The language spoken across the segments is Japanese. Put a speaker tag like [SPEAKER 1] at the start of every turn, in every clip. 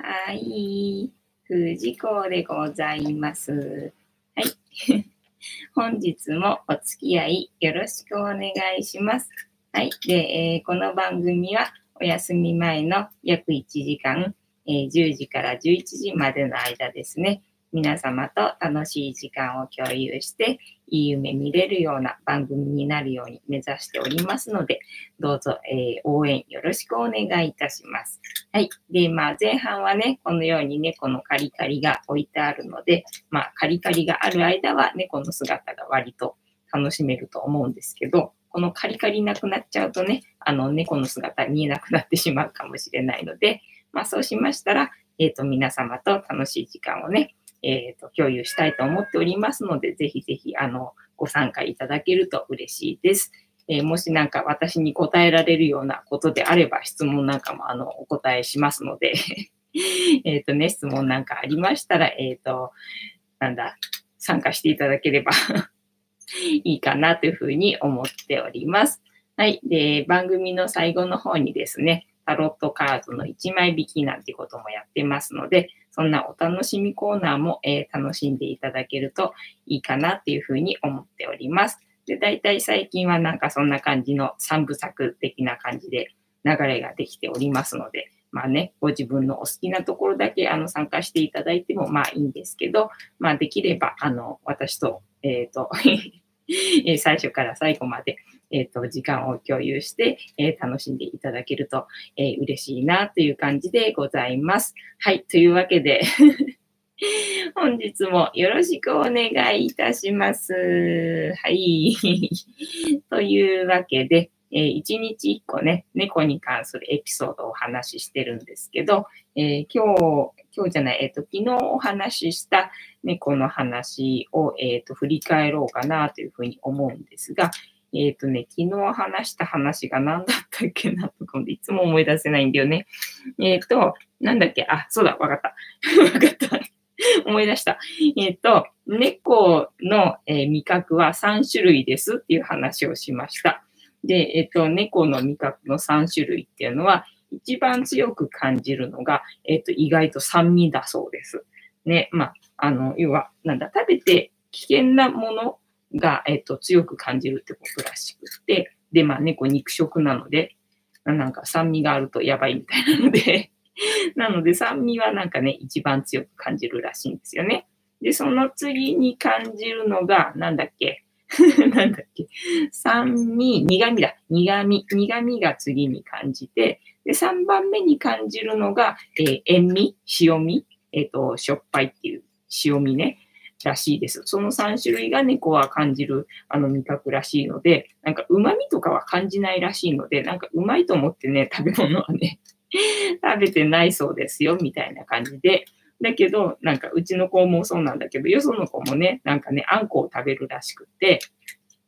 [SPEAKER 1] はい。藤子でございます。はい。本日もお付き合いよろしくお願いします。はい。で、えー、この番組はお休み前の約1時間、えー、10時から11時までの間ですね。皆様と楽しい時間を共有して、いい夢見れるような番組になるように目指しておりますので、どうぞ、えー、応援よろしくお願いいたします。はい。で、まあ、前半はね、このように猫のカリカリが置いてあるので、まあ、カリカリがある間は猫の姿が割と楽しめると思うんですけど、このカリカリなくなっちゃうとね、あの、猫の姿見えなくなってしまうかもしれないので、まあ、そうしましたら、えっ、ー、と、皆様と楽しい時間をね、えっ、ー、と、共有したいと思っておりますので、ぜひぜひ、あの、ご参加いただけると嬉しいです。えー、もしなんか私に答えられるようなことであれば、質問なんかも、あの、お答えしますので えっとね、質問なんかありましたら、えっ、ー、と、なんだ、参加していただければ いいかなというふうに思っております。はい。で、番組の最後の方にですね、タロットカードの1枚引きなんてこともやってますので、そんなお楽しみコーナーも、えー、楽しんでいただけるといいかなっていうふうに思っております。で、大体最近はなんかそんな感じの3部作的な感じで流れができておりますので、まあね、ご自分のお好きなところだけあの参加していただいてもまあいいんですけど、まあできればあの私と、えっ、ー、と最初から最後までえっ、ー、と、時間を共有して、えー、楽しんでいただけると、えー、嬉しいなという感じでございます。はい。というわけで 本日もよろしくお願いいたします。はい。というわけで、えー、一日一個ね、猫に関するエピソードをお話ししてるんですけど、えー、今日、今日じゃない、えっ、ー、と、昨日お話しした猫の話を、えっ、と、振り返ろうかなというふうに思うんですが、えっ、ー、とね、昨日話した話が何だったっけなとかいつも思い出せないんだよね。えっ、ー、と、なんだっけ？あ、そうだ、わかった。わかった。思い出した。えっ、ー、と、猫の、え味覚は3種類ですっていう話をしました。で、えっ、と、猫の味覚の3種類っていうのは、一番強く感じるのが、えっ、と、意外と酸味だそうです。ね、まあ、あの、要は、なんだ、食べて危険なものが、えっと、強く感じるってことらしくて、で、まあ、猫肉食なので、なんか酸味があるとやばいみたいなので なので酸味はなんかね、一番強く感じるらしいんですよね。で、その次に感じるのが、なんだっけ？なんだっけ？酸味、苦味だ。苦味。苦味が次に感じて、で、3番目に感じるのが、えー、塩味、塩味、えっ、ー、と、しょっぱいっていう塩味ね。らしいです。その3種類が猫は感じるあの味覚らしいので、なんか旨味とかは感じないらしいので、なんかうまいと思ってね、食べ物はね、食べてないそうですよ、みたいな感じで。だけど、なんかうちの子もそうなんだけど、よその子もね、なんかね、あんこを食べるらしくって、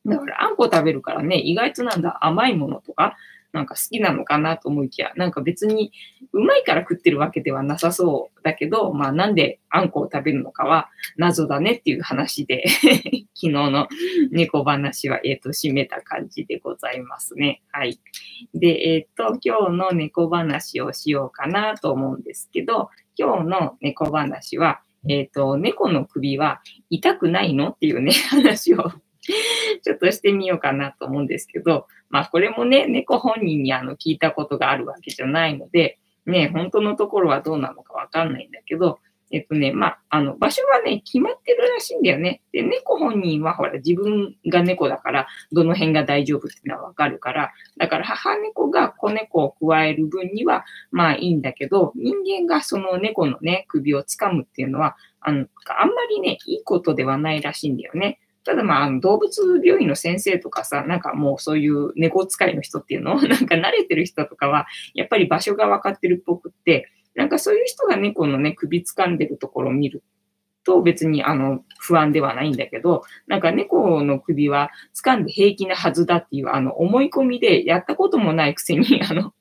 [SPEAKER 1] だからあんこ食べるからね、意外となんだ、甘いものとか、なんか好きなのかなと思いきや、なんか別にうまいから食ってるわけではなさそうだけど、まあなんであんこを食べるのかは謎だねっていう話で 昨日の猫話は、えっ、ー、と、締めた感じでございますね。はい。で、えっ、ー、と、今日の猫話をしようかなと思うんですけど、今日の猫話は、えっ、ー、と、猫の首は痛くないのっていうね、話を ちょっとしてみようかなと思うんですけど、まあこれもね、猫本人にあの聞いたことがあるわけじゃないので、ね、本当のところはどうなのかわかんないんだけど、えっとね、まあ、あの、場所はね、決まってるらしいんだよね。で、猫本人はほら、自分が猫だから、どの辺が大丈夫っていうのはわかるから、だから母猫が子猫を加える分には、まあいいんだけど、人間がその猫のね、首を掴むっていうのは、あの、あんまりね、いいことではないらしいんだよね。ただまあ、動物病院の先生とかさ、なんかもうそういう猫使いの人っていうの？なんか慣れてる人とかは、やっぱり場所が分かってるっぽくって、なんかそういう人が猫のね、首掴んでるところを見ると別にあの不安ではないんだけど、なんか猫の首は掴んで平気なはずだっていうあの思い込みでやったこともないくせに あの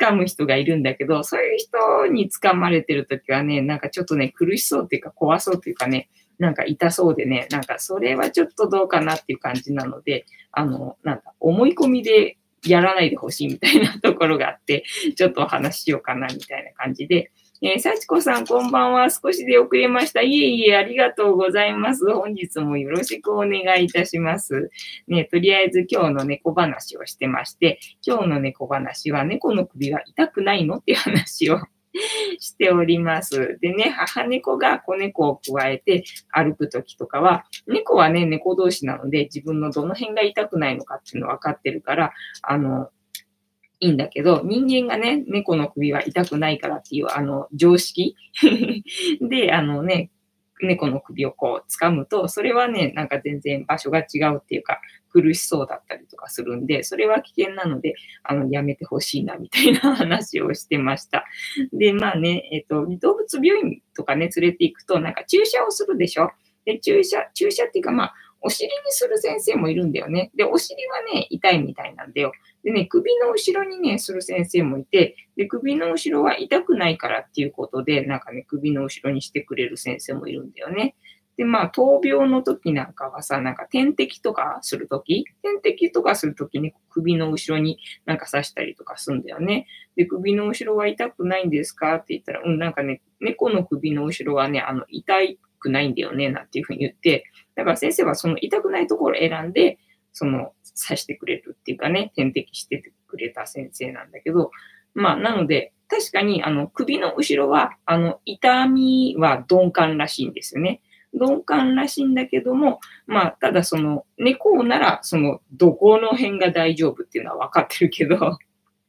[SPEAKER 1] 掴む人がいるんだけど、そういう人に掴まれてるときはね、なんかちょっとね、苦しそうっていうか怖そうっていうかね、なんか痛そうでね、なんかそれはちょっとどうかなっていう感じなので、あの、なんだ、思い込みでやらないでほしいみたいなところがあって、ちょっとお話ししようかなみたいな感じで、えー、幸子さん、こんばんは。少しで遅れました。いえいえ、ありがとうございます。本日もよろしくお願いいたします。ね、とりあえず今日の猫話をしてまして、今日の猫話は猫の首は痛くないのっていう話を しております。でね、母猫が子猫を加えて歩くときとかは、猫はね、猫同士なので自分のどの辺が痛くないのかっていうの分かってるから、あの、いいんだけど、人間がね、猫の首は痛くないからっていう、あの、常識 で、あのね、猫の首をこう掴むと、それはね、なんか全然場所が違うっていうか、苦しそうだったりとかするんで、それは危険なので、あの、やめてほしいな、みたいな話をしてました。で、まあね、えっ、と、動物病院とかね、連れて行くと、なんか注射をするでしょ？で、注射、注射っていうか、まあ、お尻にする先生もいるんだよね。で、お尻はね、痛いみたいなんだよ。でね、首の後ろにね、する先生もいて、で、首の後ろは痛くないからっていうことで、なんかね、首の後ろにしてくれる先生もいるんだよね。で、まあ、闘病の時なんかはさ、なんか点滴とかするとき、点滴とかするときに首の後ろになんか刺したりとかするんだよね。で、首の後ろは痛くないんですかって言ったら、うん、なんかね、猫の首の後ろはね、あの、痛いくないんだよね、なんていうふうに言って、だから先生はその痛くないところを選んで、その刺してくれるっていうかね、点滴してくれた先生なんだけど、まあ、なので、確かに、あの、首の後ろは、あの、痛みは鈍感らしいんですよね。鈍感らしいんだけども、まあ、ただその、猫なら、その、どこの辺が大丈夫っていうのは分かってるけど、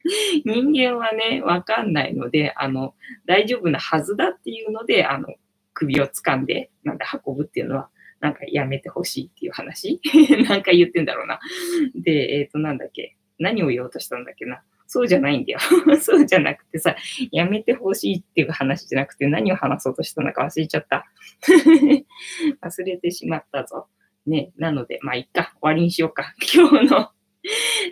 [SPEAKER 1] 人間はね、わかんないので、あの、大丈夫なはずだっていうので、あの、首を掴んで、なんで運ぶっていうのは、なんかやめてほしいっていう話？なんか言ってんだろうな。で、えっ、ー、と、なんだっけ？何を言おうとしたんだっけな？そうじゃないんだよ。そうじゃなくてさ、やめてほしいっていう話じゃなくて何を話そうとしたのか忘れちゃった。忘れてしまったぞ。ね、なので、まあ、いっか。終わりにしようか。今日の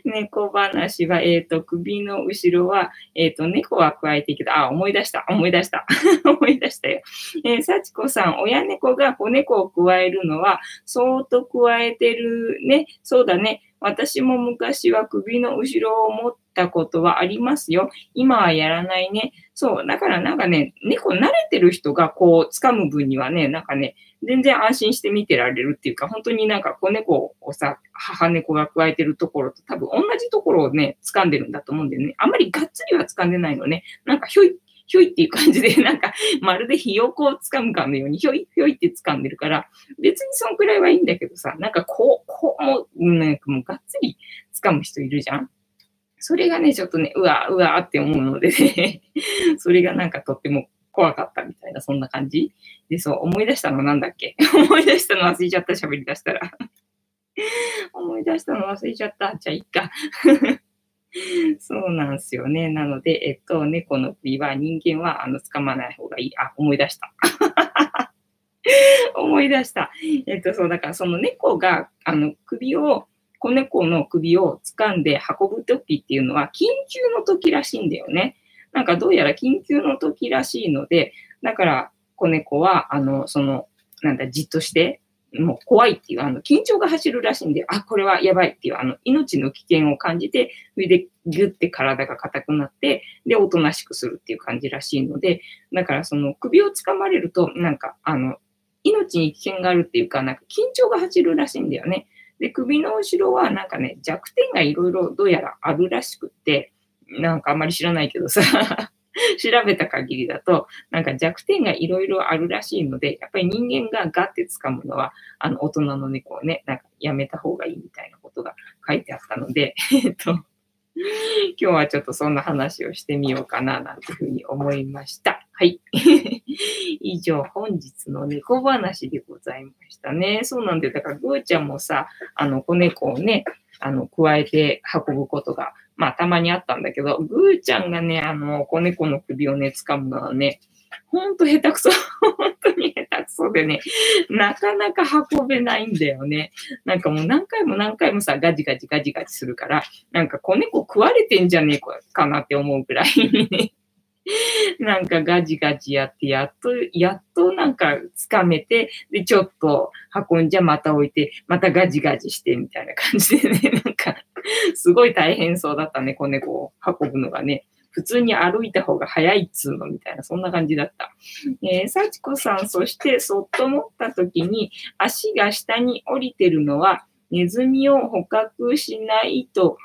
[SPEAKER 1] 猫話は、えっ、ー、と、首の後ろは、えっ、ー、と、猫は加えていいけど、あ、思い出した、思い出した、思い出したよ。えー、幸子さん、親猫が子猫を加えるのは、そーっと加えてるね。そうだね。私も昔は首の後ろを持ってたことはありますよ。今はやらないね。そう。だからなんかね、猫慣れてる人がこう掴む分にはね、なんかね、全然安心して見てられるっていうか、本当になんか子猫をさ、母猫が加えてるところと多分同じところをね、掴んでるんだと思うんだよね。あんまりがっつりは掴んでないのね。なんかひょい、ひょいっていう感じで、なんか、まるでひよこを掴むかのように、ひょいひょいって掴んでるから、別にそのくらいはいいんだけどさ、なんかこう、こうも、なんかもうがっつり掴む人いるじゃんそれがね、ちょっとね、うわ、うわって思うのでね、それがなんかとっても怖かったみたいな、そんな感じで、そう、思い出したのなんだっけ？思い出したの忘れちゃった、喋り出したら 思い出したの忘れちゃった。じゃあ、いっかそうなんですよね。なので、えっと、猫の首は人間は、あの、掴まない方がいい。あ、思い出した。思い出した。えっと、そう、だからその猫が、あの、首を、子猫の首を掴んで運ぶ時っていうのは、緊急の時らしいんだよね。なんかどうやら緊急の時らしいので、だから子猫は、あの、その、なんだ、じっとして、もう怖いっていう、あの、緊張が走るらしいんで、あ、これはやばいっていう、あの、命の危険を感じて、上でギュって体が硬くなって、で、おとなしくするっていう感じらしいので、だからその首をつかまれると、なんか、あの、命に危険があるっていうか、なんか緊張が走るらしいんだよね。で、首の後ろはなんかね、弱点がいろいろどうやらあるらしくって、なんかあんまり知らないけどさ 調べた限りだと、なんか弱点がいろいろあるらしいので、やっぱり人間がガって掴むのは、あの、大人の猫をね、なんかやめた方がいいみたいなことが書いてあったので、えっと、今日はちょっとそんな話をしてみようかな、なんていうふうに思いました。はい。以上、本日の猫話でございましたね。そうなんだよ。だから、ぐーちゃんもさ、あの、子猫をね、あの、加えて運ぶことがまあ、たまにあったんだけど、ぐーちゃんがね、あの、子猫の首をね、掴むのはね、ほんと下手くそ。本当に下手くそでね、なかなか運べないんだよね。なんかもう何回も何回もさ、ガジガジガジガジするから、なんか子猫食われてんじゃねえかなって思うくらいね。なんかガジガジやって、やっと、やっとなんか掴めて、で、ちょっと運んじゃまた置いて、またガジガジしてみたいな感じでね、なんか、すごい大変そうだったね、子猫を運ぶのがね。普通に歩いた方が早いっつうのみたいな、そんな感じだった。えー、幸子さん、そしてそっと持った時に足が下に降りてるのは、ネズミを捕獲しないと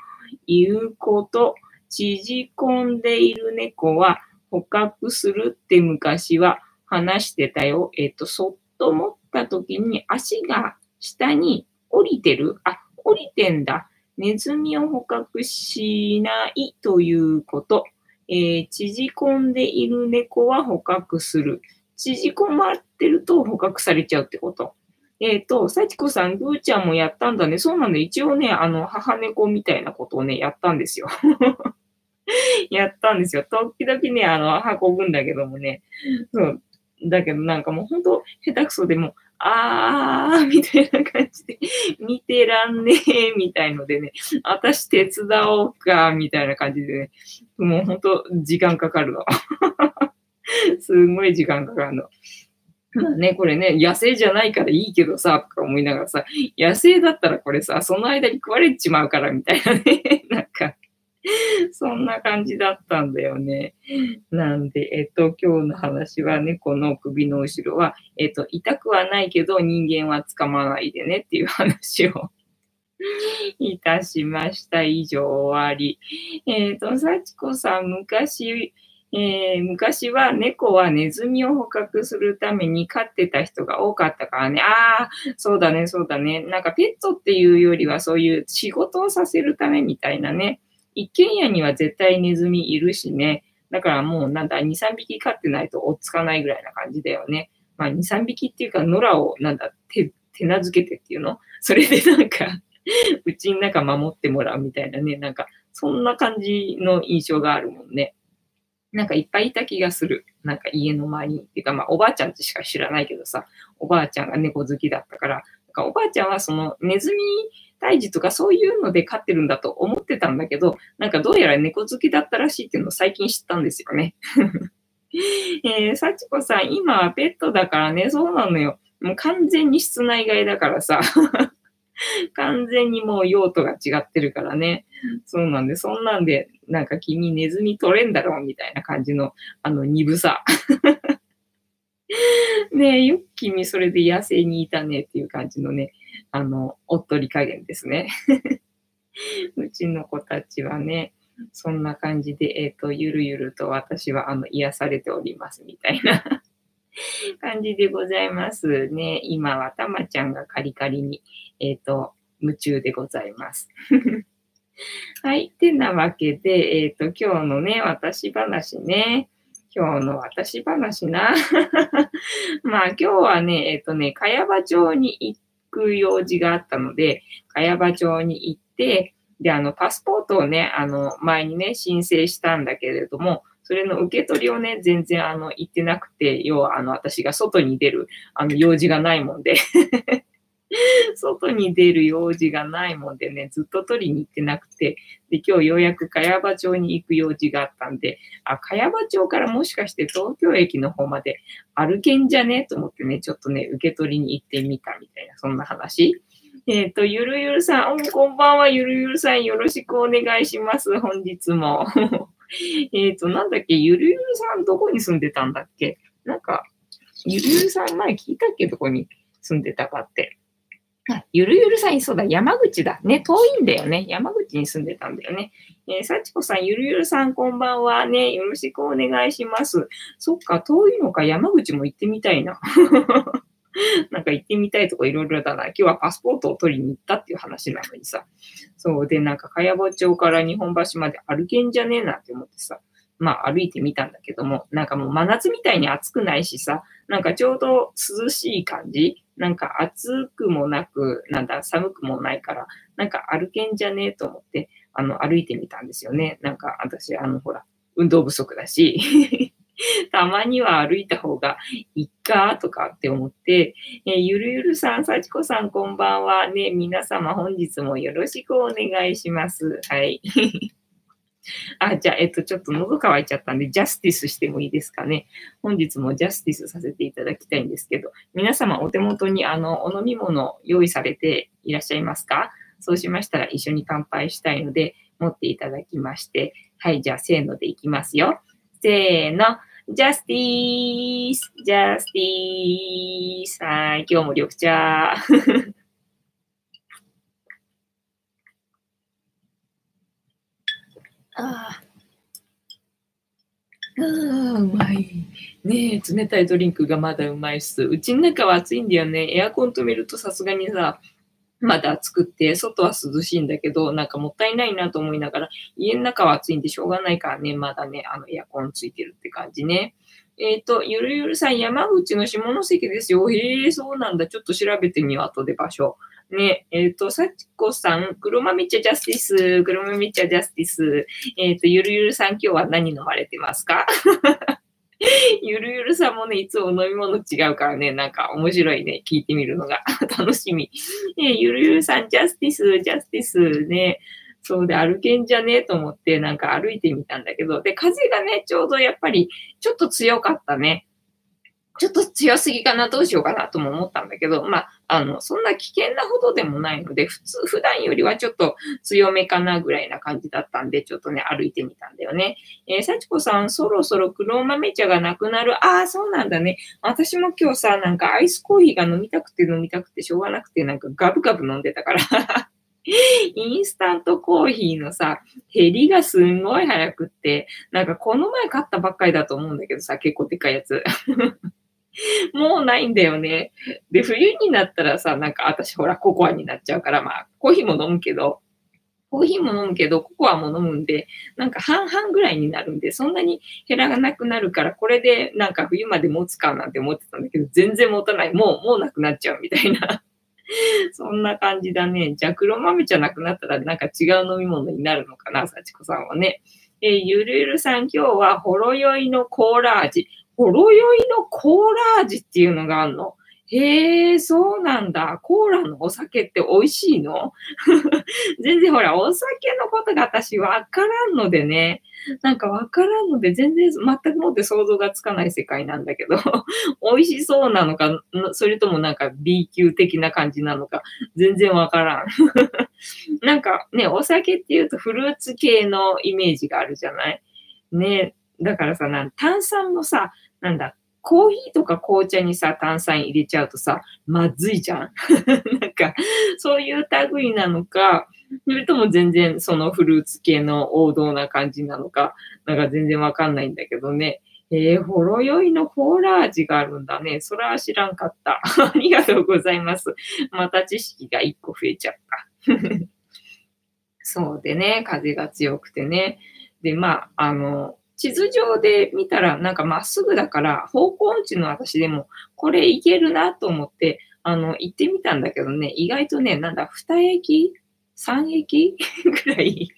[SPEAKER 1] いうこと、縮こんでいる猫は捕獲するって昔は話してたよ。えっ、ー、と、そっと持った時に足が下に降りてるあ、降りてんだ。ネズミを捕獲しないということ。えー、縮こんでいる猫は捕獲する。縮こまってると捕獲されちゃうってこと。えっ、ー、と、幸子さん、ぐーちゃんもやったんだね。そうなんだ。一応ね、あの、母猫みたいなことをね、やったんですよ。やったんですよ。時々ね、あの、運ぶんだけどもね。そう。だけどなんかもうほんと下手くそでも、あー、みたいな感じで、見てらんねえ、みたいのでね、私手伝おうか、みたいな感じでね、もうほんと時間かかるの。すんごい時間かかるの。まあね、これね、野生じゃないからいいけどさ、とか思いながらさ、野生だったらこれさ、その間に食われちまうから、みたいなね、なんか、そんな感じだったんだよね。なんで、えっと、今日の話は猫の首の後ろは、えっと、痛くはないけど人間は捕まないでねっていう話を いたしました。以上終わり。えっ、と、幸子さん、昔、えー、昔は猫はネズミを捕獲するために飼ってた人が多かったからね。ああ、そうだね、そうだね。なんかペットっていうよりはそういう仕事をさせるためみたいなね。一軒家には絶対ネズミいるしね。だからもうなんだ、2、3匹飼ってないと追っつかないぐらいな感じだよね。まあ2、3匹っていうか、野良をなんだ、手、手なずけてっていうの？それでなんか うちの中守ってもらうみたいなね。なんか、そんな感じの印象があるもんね。なんかいっぱいいた気がする。なんか家の周りに。っていうかまあおばあちゃんってしか知らないけどさ、おばあちゃんが猫好きだったから、なんかおばあちゃんはそのネズミ胎児とかそういうので飼ってるんだと思ってたんだけど、なんかどうやら猫好きだったらしいっていうのを最近知ったんですよね。えー、幸子さん、今はペットだからね、そうなのよ。もう完全に室内外だからさ。完全にもう用途が違ってるからね。そうなんで、そんなんで、なんか君ネズミ取れんだろうみたいな感じの、あの、鈍さ。ねえ、よく君それで野生にいたねっていう感じのね、あの、おっとり加減ですね。うちの子たちはね、そんな感じで、えっ、ー、と、ゆるゆると私は、あの、癒されておりますみたいな 感じでございますね。今はたまちゃんがカリカリに、えっ、ー、と、夢中でございます。はい。ってなわけで、えっ、ー、と、今日のね、私話ね。今日の私話な。まあ今日はね、えっ、とね、茅場町に行ってく用事があったので、茅場町に行って、で、あの、パスポートをね、あの、前にね、申請したんだけれども、それの受け取りをね、全然あの、行ってなくて、要はあの、私が外に出る、あの、用事がないもんで。外に出る用事がないもんでね、ずっと取りに行ってなくて、で、今日ようやく茅場町に行く用事があったんで、あ、茅場町からもしかして東京駅の方まで歩けんじゃね？と思ってね、ちょっとね、受け取りに行ってみたみたいな、そんな話。えっ、ー、と、ゆるゆるさん、こんばんは、ゆるゆるさん、よろしくお願いします、本日も。えっと、なんだっけ、ゆるゆるさん、どこに住んでたんだっけ？なんか、ゆるゆるさん、前聞いたっけ？どこに住んでたかって。ゆるゆるさん、そうだ、山口だ。ね、遠いんだよね。山口に住んでたんだよね。えー、幸子さん、ゆるゆるさん、こんばんはね。よろしくお願いします。そっか、遠いのか、山口も行ってみたいな。なんか行ってみたいとこいろいろだな。今日はパスポートを取りに行ったっていう話なのにさ。そうで、なんか、茅場町から日本橋まで歩けんじゃねえなって思ってさ。まあ歩いてみたんだけども、なんかもう真夏みたいに暑くないしさ、なんかちょうど涼しい感じなんか暑くもなく、なんだ、寒くもないから、なんか歩けんじゃねえと思って、あの、歩いてみたんですよね。なんか私、あの、ほら、運動不足だし、たまには歩いた方がいっかとかって思って、えー、ゆるゆるさん、さちこさん、こんばんは。ね、皆様本日もよろしくお願いします。はい。あ、じゃあ、えっと、ちょっと喉乾いちゃったんで、ジャスティスしてもいいですかね。本日もジャスティスさせていただきたいんですけど、皆様お手元にあの、お飲み物用意されていらっしゃいますか？そうしましたら一緒に乾杯したいので、持っていただきまして、はい、じゃあ、せーのでいきますよ。せーの。ジャスティースジャスティースはい、今日も緑茶。ああ。ああ、うまい。ねえ、冷たいドリンクがまだうまいっす。うちの中は暑いんだよね。エアコン止めるとさすがにさ、まだ暑くて、外は涼しいんだけど、なんかもったいないなと思いながら、家の中は暑いんでしょうがないからね、まだね、あの、エアコンついてるって感じね。えっ、ー、と、ゆるゆるさん、山口の下関ですよ。へえ、そうなんだ。ちょっと調べてみよう、後で場所。ね、えっ、ー、と、さちこさん、黒豆茶ジャスティス、黒豆茶ジャスティス。えっ、ー、と、ゆるゆるさん、今日は何飲まれてますか？ゆるゆるさんもね、いつも飲み物違うからね、なんか面白いね、聞いてみるのが 楽しみ。ね、ゆるゆるさん、ジャスティス、ジャスティスね、そうで歩けんじゃねえと思って、なんか歩いてみたんだけど、で、風がね、ちょうどやっぱり、ちょっと強かったね。ちょっと強すぎかな、どうしようかなとも思ったんだけど、まあ、あの、そんな危険なほどでもないので、普通、普段よりはちょっと強めかなぐらいな感じだったんで、ちょっとね、歩いてみたんだよね。えー、幸子さん、そろそろ黒豆茶がなくなる？ああ、そうなんだね。私も今日さ、なんかアイスコーヒーが飲みたくて飲みたくてしょうがなくて、なんかガブガブ飲んでたからインスタントコーヒーのさ、減りがすんごい早くって、なんかこの前買ったばっかりだと思うんだけどさ、結構でかいやつ。もうないんだよね。で、冬になったらさ、なんか私ほらココアになっちゃうから、まあ、コーヒーも飲むけど、コーヒーも飲むけど、ココアも飲むんで、なんか半々ぐらいになるんで、そんなに減らがなくなるから、これでなんか冬まで持つかなんて思ってたんだけど、全然持たない。もう、もうなくなっちゃうみたいな。そんな感じだね。じゃ黒豆じゃなくなったらなんか違う飲み物になるのかな、幸子さんはね。えー、ゆるゆるさん今日はほろ酔いのコーラ味。ほろ酔いのコーラ味っていうのがあるの。へえ、そうなんだ。コーラのお酒って美味しいの？全然ほら、お酒のことが私わからんのでね。なんかわからんので、全然全くもって想像がつかない世界なんだけど、美味しそうなのか、それともなんか B 級的な感じなのか、全然わからん。なんかね、お酒って言うとフルーツ系のイメージがあるじゃない？ね。だからさ、なん炭酸もさ、なんだ、コーヒーとか紅茶にさ、炭酸入れちゃうとさ、まずいじゃん。なんか、そういう類なのか、それとも全然そのフルーツ系の王道な感じなのか、なんか全然わかんないんだけどね。えー、ほろ酔いのコーラ味があるんだね。それは知らんかった。ありがとうございます。また知識が一個増えちゃった。そうでね、風が強くてね。で、まあ、あの、地図上で見たらなんかまっすぐだから方向音痴の私でもこれいけるなと思ってあの行ってみたんだけどね、意外とね、なんだ、2駅 ?3 駅？ぐらい？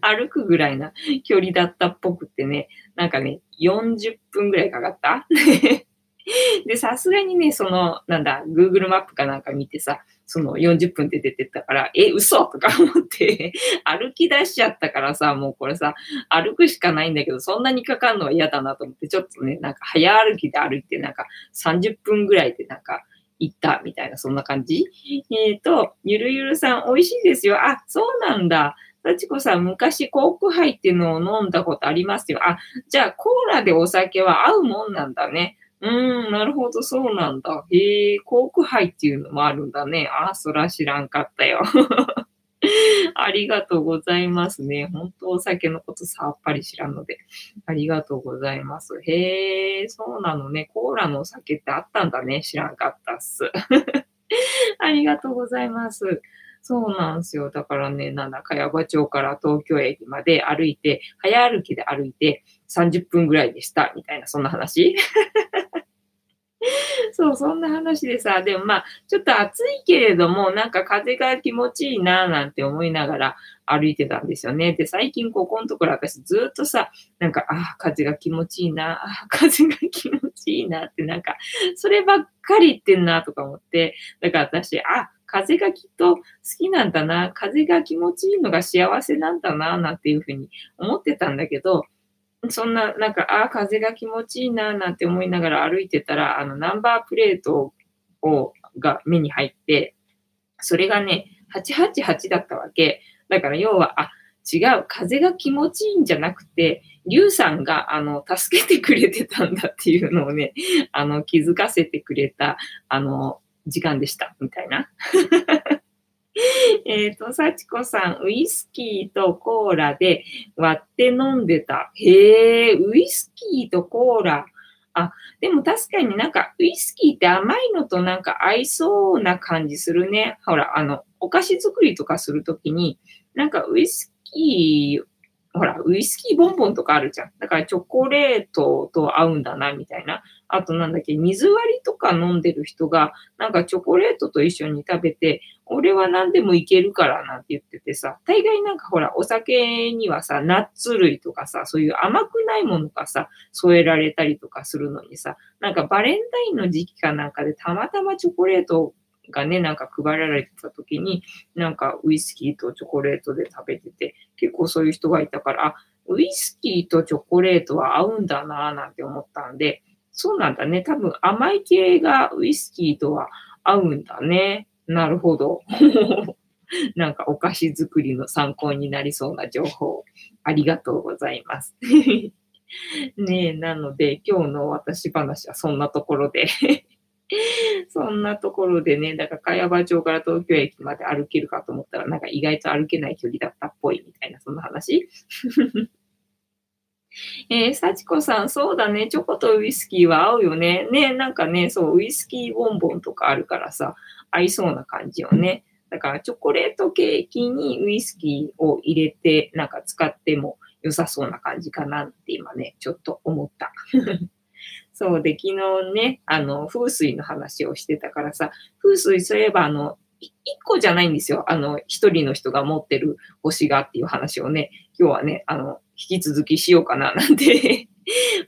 [SPEAKER 1] 歩くぐらいな距離だったっぽくてね、なんかね、40分ぐらいかかった？で、さすがにね、その、なんだ、Google マップかなんか見てさ、その40分で出てったから、え、嘘とか思って 歩き出しちゃったからさ、もうこれさ、歩くしかないんだけど、そんなにかかるのは嫌だなと思って、ちょっとね、なんか早歩きで歩いて、なんか30分ぐらいでなんか行ったみたいな、そんな感じえっ、ー、と、ゆるゆるさん、美味しいですよ。あ、そうなんだ。幸子さん、昔コークハイっていうのを飲んだことありますよ。あ、じゃあコーラでお酒は合うもんなんだね。うん、なるほど、そうなんだ。へえ、コークハイっていうのもあるんだね。あ、そら知らんかったよ。ありがとうございますね。本当お酒のことさっぱり知らんので。ありがとうございます。へえ、そうなのね。コーラのお酒ってあったんだね。知らんかったっす。ありがとうございます。そうなんですよ。だからね、なんだ、茅場町から東京駅まで歩いて、早歩きで歩いて30分ぐらいでした、みたいな、そんな話 そう、そんな話でさ、でもまあ、ちょっと暑いけれども、なんか風が気持ちいいな、なんて思いながら歩いてたんですよね。で、最近ここのところ私ずっとさ、なんか、ああ、風が気持ちいいな、ああ、風が気持ちいいなって、なんか、そればっかり言ってんな、とか思って、だから私、あ、風がきっと好きなんだな、風が気持ちいいのが幸せなんだな、なんていうふうに思ってたんだけど、そんな、なんか、ああ、風が気持ちいいな、なんて思いながら歩いてたら、あの、ナンバープレートを、が目に入って、それがね、888だったわけ。だから要は、あ、違う、風が気持ちいいんじゃなくて、リュウさんが、あの、助けてくれてたんだっていうのをね、あの、気づかせてくれた、あの、時間でした、みたいな。えっと、幸子さん、ウイスキーとコーラで割って飲んでた。へえ、ウイスキーとコーラ。あ、でも確かになんかウイスキーって甘いのとなんか合いそうな感じするね。ほら、あの、お菓子作りとかするときに、なんかウイスキー、ほら、ウイスキーボンボンとかあるじゃん。だからチョコレートと合うんだな、みたいな。あとなんだっけ、水割りとか飲んでる人が、なんかチョコレートと一緒に食べて、俺は何でもいけるからなんて言っててさ、大概なんかほら、お酒にはさ、ナッツ類とかさ、そういう甘くないものがさ、添えられたりとかするのにさ、なんかバレンタインの時期かなんかでたまたまチョコレートがね、なんか配られてた時に、なんかウイスキーとチョコレートで食べてて、結構そういう人がいたから、あ、ウイスキーとチョコレートは合うんだなぁなんて思ったんで、そうなんだね。多分甘い系がウイスキーとは合うんだね。なるほど。なんかお菓子作りの参考になりそうな情報、ありがとうございます。ねえ、なので今日の私話はそんなところで そんなところでね、だから茅場町から東京駅まで歩けるかと思ったら、なんか意外と歩けない距離だったっぽいみたいな、そんな話えー、幸子さん、そうだね。チョコとウイスキーは合うよね。ね、なんかね、そう、ウイスキーボンボンとかあるからさ、合いそうな感じよね。だから、チョコレートケーキにウイスキーを入れて、なんか使っても良さそうな感じかなって今ね、ちょっと思った。そうで、昨日ね、あの、風水の話をしてたからさ、風水そういえば、あの、一個じゃないんですよ。あの、一人の人が持ってる星がっていう話をね、今日はね、あの、引き続きしようかな なんて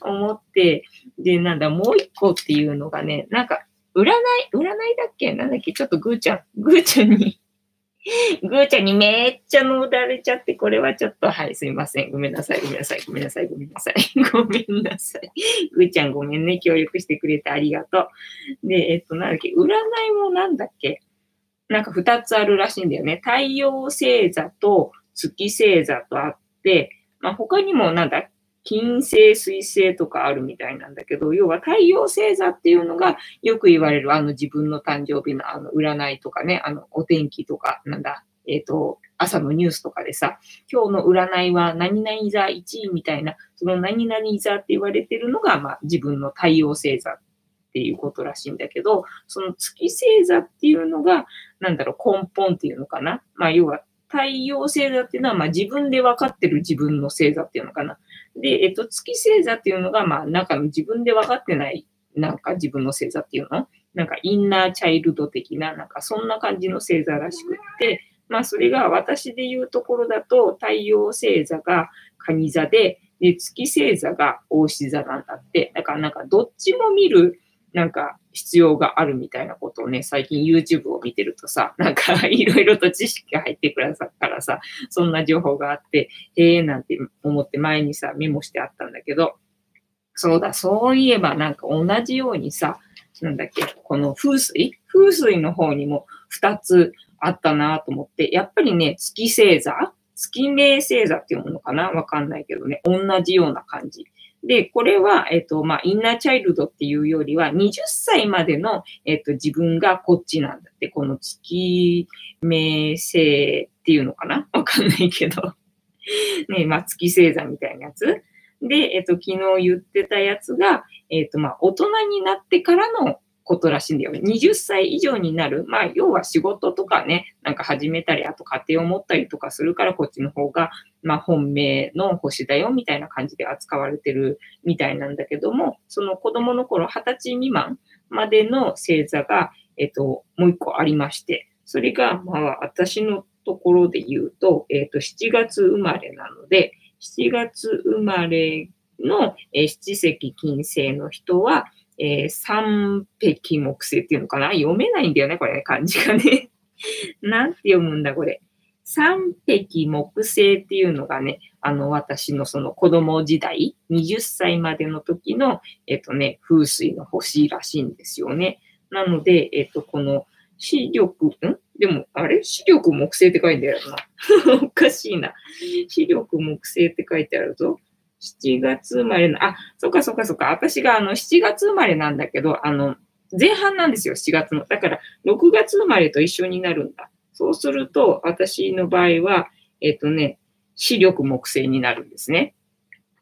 [SPEAKER 1] 思って、で、なんだ、もう一個っていうのがね、なんか、占い、占いだっけ？なんだっけ？ちょっとぐーちゃん、ぐーちゃんにぐーちゃんにめっちゃ乗られちゃって、これはちょっと、はい、すいません。ごめんなさい、ごめんなさい、ごめんなさい、ごめんなさい。ごめんなさい。ぐーちゃんごめんね。協力してくれてありがとう。で、えっと、なんだっけ？占いもなんだっけ？なんか二つあるらしいんだよね。太陽星座と月星座とあって、まあ、他にもなんだ、金星、水星とかあるみたいなんだけど、要は太陽星座っていうのがよく言われるあの自分の誕生日のあの占いとかね、あのお天気とか、なんだ、えっ、ー、と、朝のニュースとかでさ、今日の占いは何々座1位みたいな、その何々座って言われてるのが、まあ自分の太陽星座っていうことらしいんだけど、その月星座っていうのが、なんだろう、根本っていうのかな。まあ要は太陽星座っていうのは、まあ自分で分かってる自分の星座っていうのかな。で、えっと、月星座っていうのが、まあ中の自分で分かってない、なんか自分の星座っていうの？なんかインナーチャイルド的な、なんかそんな感じの星座らしくって、まあそれが私で言うところだと、太陽星座が蟹座で、で、月星座が大志座なんだって。だからなんかどっちも見るなんか必要があるみたいなことをね、最近 YouTube を見てるとさ、なんか いろいろと知識が入ってくださったからさ、そんな情報があって、ええー、なんて思って前にさ、メモしてあったんだけど、そうだ、そういえばなんか同じようにさ、なんだっけ、この風水？風水の方にも2つあったなと思って、やっぱりね、月星座？月明星座っていうものかな？わかんないけどね、同じような感じ。で、これは、えっ、と、まあ、インナーチャイルドっていうよりは、20歳までの、えっ、と、自分がこっちなんだって、この月名星っていうのかな？わかんないけど。ね、まあ、月星座みたいなやつ。で、えっ、と、昨日言ってたやつが、えっ、と、まあ、大人になってからのことらしいんだよ。20歳以上になる。まあ、要は仕事とかね、なんか始めたり、あと家庭を持ったりとかするから、こっちの方が、まあ、本命の星だよ、みたいな感じで扱われてるみたいなんだけども、その子供の頃、20歳未満までの星座が、えっと、もう一個ありまして、それが、まあ、私のところで言うと、えっと、7月生まれなので、7月生まれの、え七石金星の人は、えー、三匹木星っていうのかな？読めないんだよね、これ、ね、漢字がね。なんて読むんだ、これ。三匹木星っていうのがね、あの、私のその子供時代、20歳までの時の、えっとね、風水の星らしいんですよね。なので、えっと、この視力、ん？でも、あれ？視力木星って書いてあるな。おかしいな。視力木星って書いてあるぞ。7月生まれの、あ、そっかそっかそっか。私があの7月生まれなんだけど、あの、前半なんですよ、7月の。だから6月生まれと一緒になるんだ。そうすると、私の場合は、えっ、とね、視力木星になるんですね。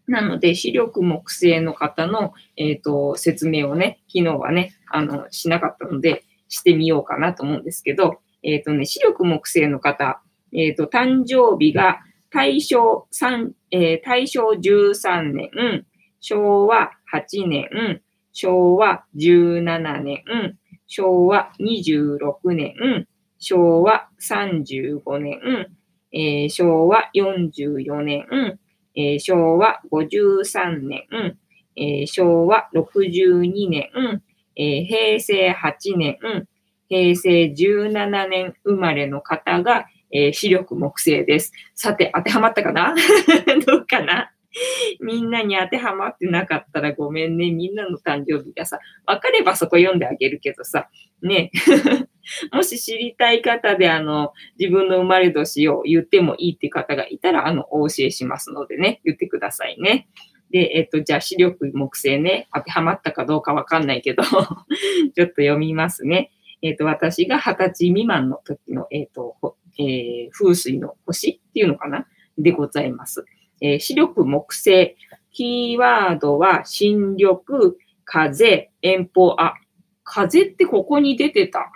[SPEAKER 1] なので、視力木星の方の、えっ、と、説明をね、昨日はね、あの、しなかったので、してみようかなと思うんですけど、えっ、とね、視力木星の方、えっ、と、誕生日が大正3、えー、大正13年、昭和8年、昭和17年、昭和26年、昭和35年、えー、昭和44年、えー、昭和53年、えー、昭和62年、えー、平成8年、平成17年生まれの方が、えー、視力木星です。さて、当てはまったかな？どうかな？みんなに当てはまってなかったらごめんね。みんなの誕生日がさ、わかればそこ読んであげるけどさ、ね。もし知りたい方で、あの、自分の生まれ年を言ってもいいって方がいたら、あの、お教えしますのでね、言ってくださいね。で、えっと、じゃあ、視力木星ね、当てはまったかどうかわかんないけど ちょっと読みますね。えっと、私が20歳未満の時の、えっと、えー、風水の星っていうのかな？でございます。えー、視力木星。キーワードは、新緑、風、遠方。あ、風ってここに出てた。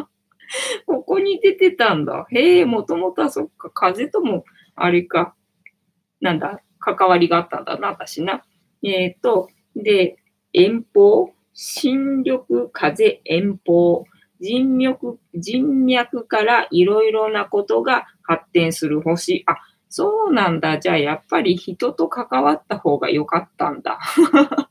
[SPEAKER 1] ここに出てたんだ。へえ、もともとはそっか、風とも、あれか、なんだ、関わりがあったんだな、私な。えっ、ー、と、で、遠方、新緑、風、遠方。人脈、人脈からいろいろなことが発展する星。あ、そうなんだ。じゃあやっぱり人と関わった方が良かったんだ。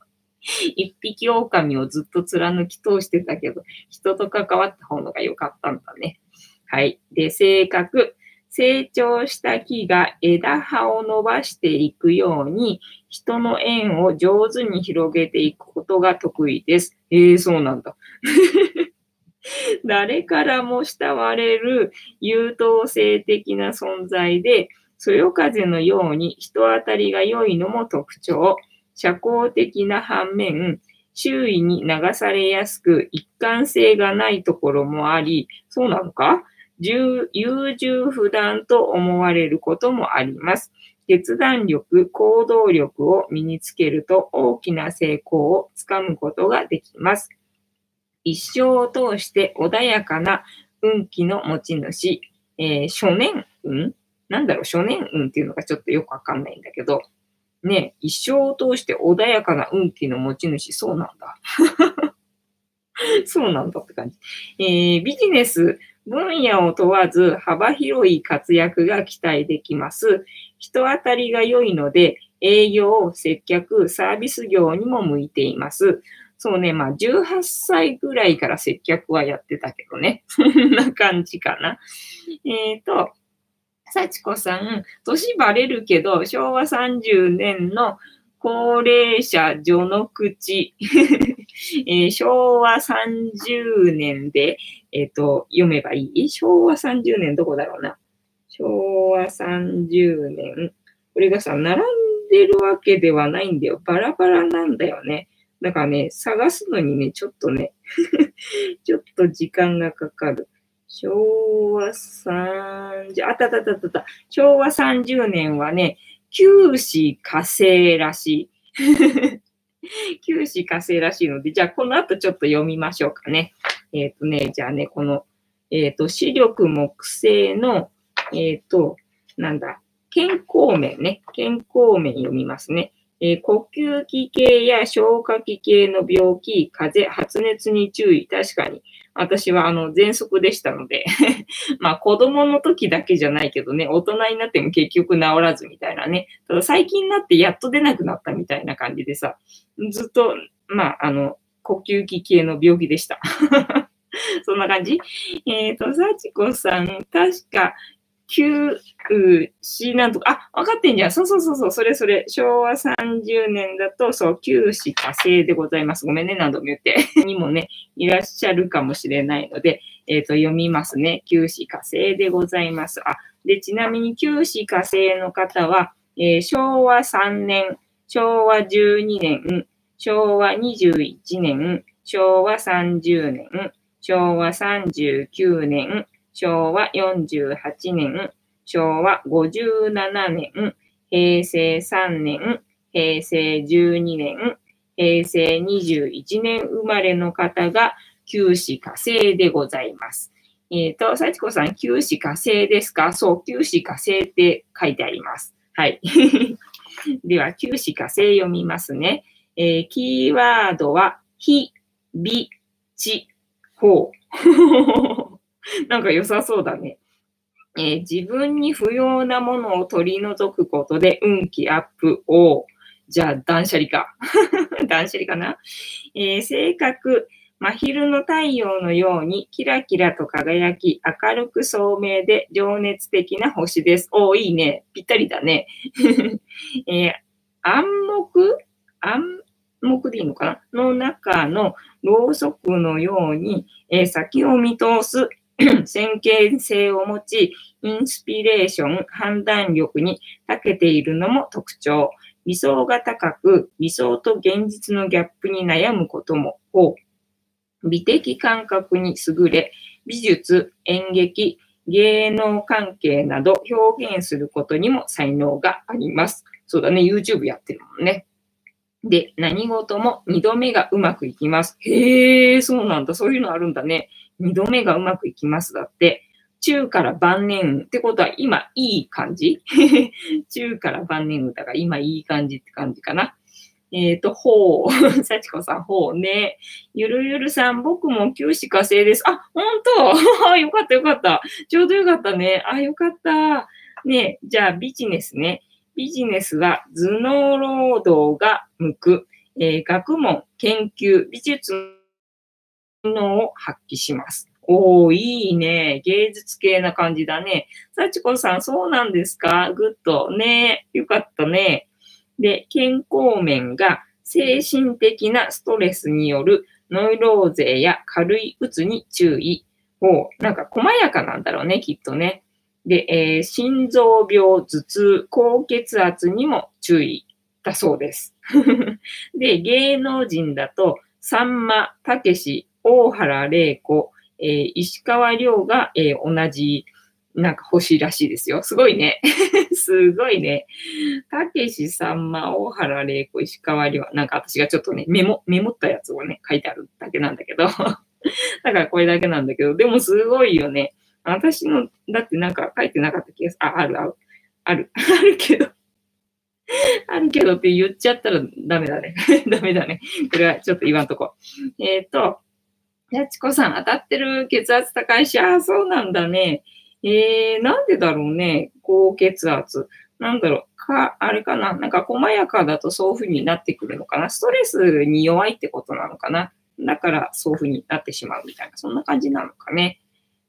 [SPEAKER 1] 一匹狼をずっと貫き通してたけど、人と関わった方が良かったんだね。はい。で、性格。成長した木が枝葉を伸ばしていくように、人の縁を上手に広げていくことが得意です。ええー、そうなんだ。誰からも慕われる優等生的な存在で、そよ風のように人当たりが良いのも特徴。社交的な反面、周囲に流されやすく一貫性がないところもあり、そうなのか？優柔不断と思われることもあります。決断力、行動力を身につけると大きな成功をつかむことができます。一生を通して穏やかな運気の持ち主、えー、初年運？なんだろう、初年運っていうのがちょっとよくわかんないんだけど、ね、一生を通して穏やかな運気の持ち主、そうなんだ。そうなんだって感じ。えー、ビジネス、分野を問わず幅広い活躍が期待できます。人当たりが良いので、営業、接客、サービス業にも向いています。そうね、まあ、18歳ぐらいから接客はやってたけどね。そんな感じかな。えっ、ー、と、幸子さん、年バレるけど、昭和30年の高齢者序の口、えー、昭和30年で、えっ、ー、と、読めばいい？昭和30年どこだろうな。昭和30年。これがさ、並んでるわけではないんだよ。バラバラなんだよね。だからね、探すのにね、ちょっとね ちょっと時間がかかる。昭和30、あったたたた。昭和30年はね、九死火星らしい。九死火星らしいので、じゃあこの後ちょっと読みましょうかね。えっ、ー、とね、じゃあね、この、えっ、ー、と、視力木星の、えっ、ー、と、なんだ、健康面ね。健康面読みますね。え、呼吸器系や消化器系の病気、風邪、発熱に注意。確かに。私は、あの、喘息でしたので まあ、子供の時だけじゃないけどね、大人になっても結局治らずみたいなね。ただ最近になってやっと出なくなったみたいな感じでさ、ずっと、まあ、あの、呼吸器系の病気でした そんな感じ？えっ、ー、と、幸子さん、確か、九死なんとか、あ、分かってんじゃん。そうそうそうそう、それそれ。昭和30年だと、そう、九死火星でございます。ごめんね、何度も言って。にもね、いらっしゃるかもしれないので、えっ、ー、と、読みますね。九死火星でございます。あ、で、ちなみに九死火星の方は、えー、昭和3年、昭和12年、昭和21年、昭和30年、昭和39年、昭和48年、昭和57年、平成3年、平成12年、平成21年生まれの方が九死火星でございます。えっ、ー、と、幸子さん、九死火星ですか？そう、九死火星って書いてあります。はい。では、九死火星読みますね。えー、キーワードは、ひ、び、ち、ほう。なんか良さそうだね。えー、自分に不要なものを取り除くことで運気アップを、じゃあ断捨離か。断捨離かな、えー、性格、真昼の太陽のようにキラキラと輝き、明るく聡明で情熱的な星です。おいいね。ぴったりだね。えー、暗黙？暗黙でいいのかな？の中のろうそくのように、えー、先を見通す 先見性を持ち、インスピレーション、判断力に長けているのも特徴。理想が高く、理想と現実のギャップに悩むことも多美的感覚に優れ、美術、演劇、芸能関係など表現することにも才能があります。そうだね、YouTube やってるもんね。で、何事も二度目がうまくいきます。へえ、そうなんだ。そういうのあるんだね。二度目がうまくいきます。だって。中から晩年ってことは今いい感じ？中から晩年だから今いい感じって感じかな。えっ、ー、と、ほう。幸子さん、ほうね。ゆるゆるさん、僕も九死火星です。あ、ほんと？よかったよかった。ちょうどよかったね。あ、よかった。ねじゃあビジネスね。ビジネスは頭脳労働が向く、えー、学問、研究、美術のを発揮します。おー、いいね。芸術系な感じだね。幸子さん、そうなんですか？グッド。ねよかったね。で、健康面が精神的なストレスによるノイローゼや軽いうつに注意。を、なんか細やかなんだろうね、きっとね。で、えー、心臓病、頭痛、高血圧にも注意だそうです。で、芸能人だと、さんま、たけし、大原玲子、えー、石川亮が、えー、同じなんか欲しいらしいですよ。すごいね。すごいね。たけしさんま、大原玲子、石川亮。なんか私がちょっとね、メモ、メモったやつをね、書いてあるだけなんだけど。だからこれだけなんだけど、でもすごいよね。私の、だってなんか書いてなかった気がする。あ、ある、ある。ある。あるけど。あるけどって言っちゃったらダメだね。ダメだね。これはちょっと言わんとこ。えっ、ー、と、やちこさん当たってる血圧高いし、ああ、そうなんだね。えー、なんでだろうね、高血圧。なんだろう、か、あれかな、なんか細やかだとそういう風になってくるのかな。ストレスに弱いってことなのかな。だからそういう風になってしまうみたいな、そんな感じなのかね。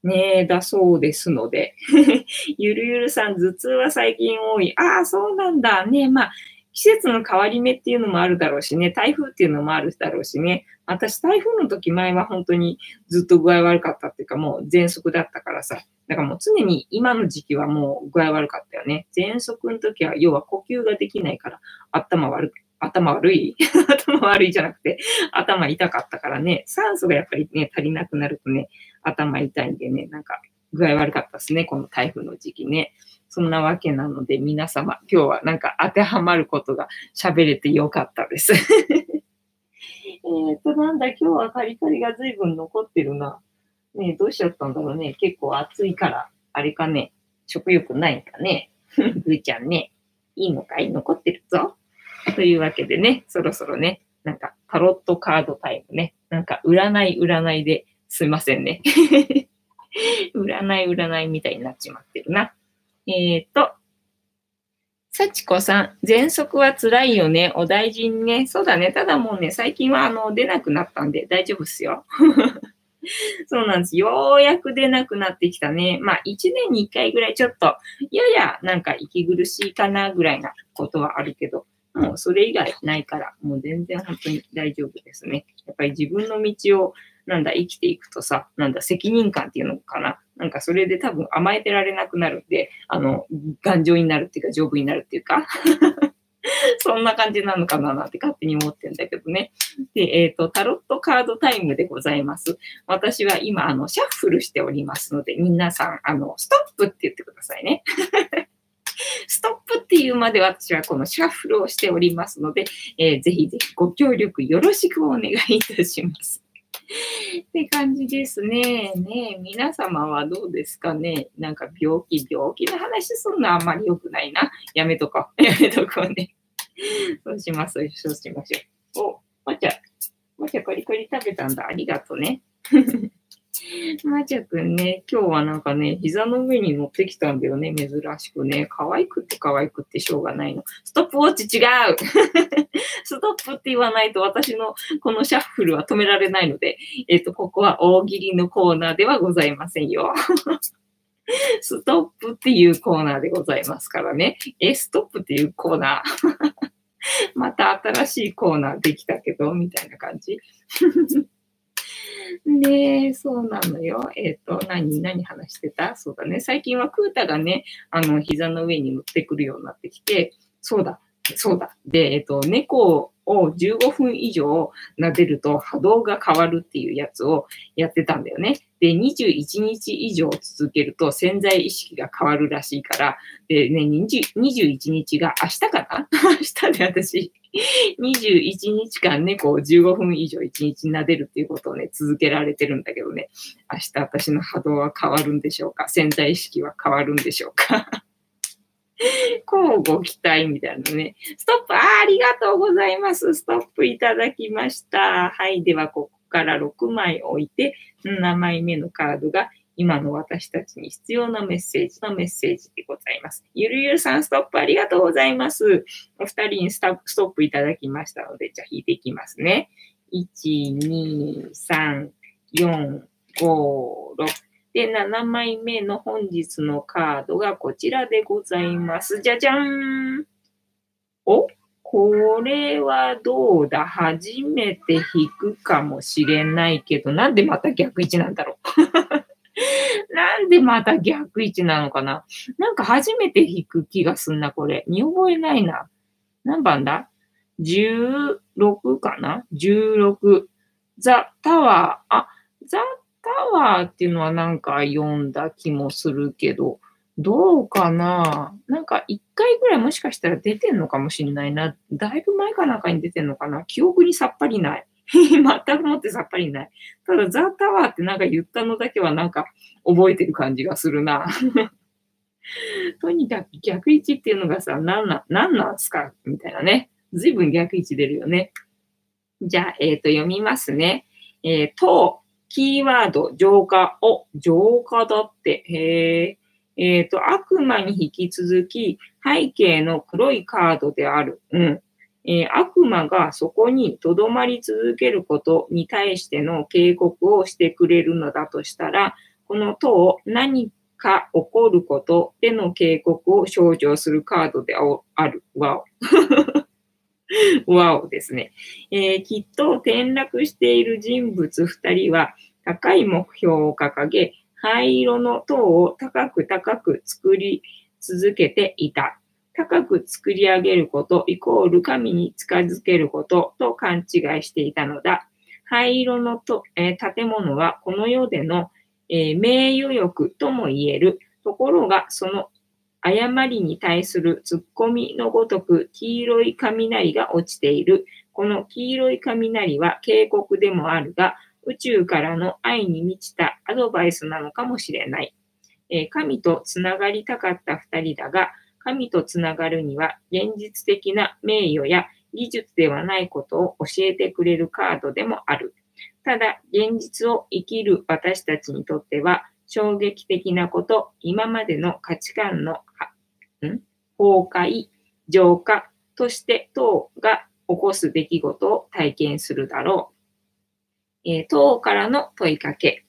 [SPEAKER 1] ねえ、だそうですので。ゆるゆるさん、頭痛は最近多い。ああ、そうなんだ。ねえ、まあ、季節の変わり目っていうのもあるだろうしね、台風っていうのもあるだろうしね、私台風の時前は本当にずっと具合悪かったっていうかもう喘息だったからさ、だからもう常に今の時期はもう具合悪かったよね。喘息の時は要は呼吸ができないから頭悪頭悪い？頭悪いじゃなくて頭痛かったからね、酸素がやっぱりね、足りなくなるとね、頭痛いんでね、なんか具合悪かったですね、この台風の時期ね。そんなわけなので、皆様、今日はなんか当てはまることが喋れてよかったです。えっと、なんだ、今日はカリカリが随分残ってるな。ねどうしちゃったんだろうね。結構暑いから、あれかね、食欲ないかね。ぐーちゃんね、いいのかい？残ってるぞ。というわけでね、そろそろね、なんかタロットカードタイムね。なんか占い占いですいませんね。占い占いみたいになっちまってるな。えっ、ー、と、幸子さん、喘息は辛いよね。お大事にね。そうだね。ただもうね、最近はあの出なくなったんで大丈夫っすよ。そうなんです。ようやく出なくなってきたね。まあ、1年に1回ぐらいちょっと、ややなんか息苦しいかなぐらいなことはあるけど、もうそれ以外ないから、もう全然本当に大丈夫ですね。やっぱり自分の道を、なんだ、生きていくとさ、なんだ、責任感っていうのかな。なんかそれで多分甘えてられなくなるんで、あの、頑丈になるっていうか、丈夫になるっていうか。そんな感じなのかななんて勝手に思ってんだけどね。で、えっ、ー、と、タロットカードタイムでございます。私は今、あの、シャッフルしておりますので、皆さん、あの、ストップって言ってくださいね。ストップっていうまで私はこのシャッフルをしておりますので、えー、ぜひぜひご協力よろしくお願いいたします。って感じですね。ね皆様はどうですかねなんか病気、病気の話すんのあんまり良くないな。やめとこう。やめとこうね。そうします。そうしましょう。お、まちゃ、まちゃカリコリ食べたんだ。ありがとうね。まちゃくんね、今日はなんかね、膝の上に乗ってきたんだよね、珍しくね。可愛くって可愛くってしょうがないの。ストップウォッチ違う ストップって言わないと私のこのシャッフルは止められないので、えっ、と、ここは大喜利のコーナーではございませんよ。ストップっていうコーナーでございますからね。え、ストップっていうコーナー また新しいコーナーできたけど、みたいな感じ。で、そうなのよ。えっ、ー、と、何、何話してた？そうだね。最近はクータがね、あの、膝の上に乗ってくるようになってきて、そうだ、そうだ。で、えっ、ー、と、猫を15分以上撫でると波動が変わるっていうやつをやってたんだよね。で、21日以上続けると潜在意識が変わるらしいから、でね、21日が明日かな？明日で私、21日間猫を15分以上1日撫でるっていうことをね、続けられてるんだけどね、明日私の波動は変わるんでしょうか？潜在意識は変わるんでしょうか？交互期待みたいなね。ストップあ、ありがとうございます。ストップいただきました。はい。では、ここから6枚置いて、7枚目のカードが今の私たちに必要なメッセージのメッセージでございます。ゆるゆるさん、ストップありがとうございます。お二人にストップいただきましたので、じゃあ引いていきますね。1、2、3、4、5、6。で、7枚目の本日のカードがこちらでございます。じゃじゃんおこれはどうだ？初めて引くかもしれないけど、なんでまた逆位置なんだろう？なんでまた逆位置なのかな？なんか初めて引く気がすんな、これ。見覚えないな。何番だ ?16 かな ?16。ザ・タワー。あ、ザ・ワーっていうのはなんか読んだ気もするけど、どうかな？なんか一回ぐらいもしかしたら出てんのかもしんないな。だいぶ前かなんかに出てんのかな？記憶にさっぱりない。全くもってさっぱりない。ただ、ザ・タワーってなんか言ったのだけはなんか覚えてる感じがするな。とにかく逆位置っていうのがさ、なんな、なんなんすか？みたいなね。ずいぶん逆位置出るよね。じゃあ、えっ、ー、と、読みますね。えー、と、キーワード、浄化。お、浄化だって。へえ。えっ、ー、と、悪魔に引き続き、背景の黒いカードである。うん。えー、悪魔がそこに留まり続けることに対しての警告をしてくれるのだとしたら、この塔、何か起こることでの警告を象徴するカードである。わお。わおですね、えー、きっと転落している人物2人は高い目標を掲げ、灰色の塔を高く高く作り続けていた。高く作り上げることイコール神に近づけることと勘違いしていたのだ。灰色のと、えー、建物はこの世での、えー、名誉欲とも言える。ところが、その誤りに対するツッコミのごとく黄色い雷が落ちている。この黄色い雷は警告でもあるが、宇宙からの愛に満ちたアドバイスなのかもしれない。えー、神とつながりたかった二人だが、神とつながるには現実的な名誉や技術ではないことを教えてくれるカードでもある。ただ、現実を生きる私たちにとっては、衝撃的なこと、今までの価値観の崩壊、浄化として党が起こす出来事を体験するだろう。えー、党からの問いかけ。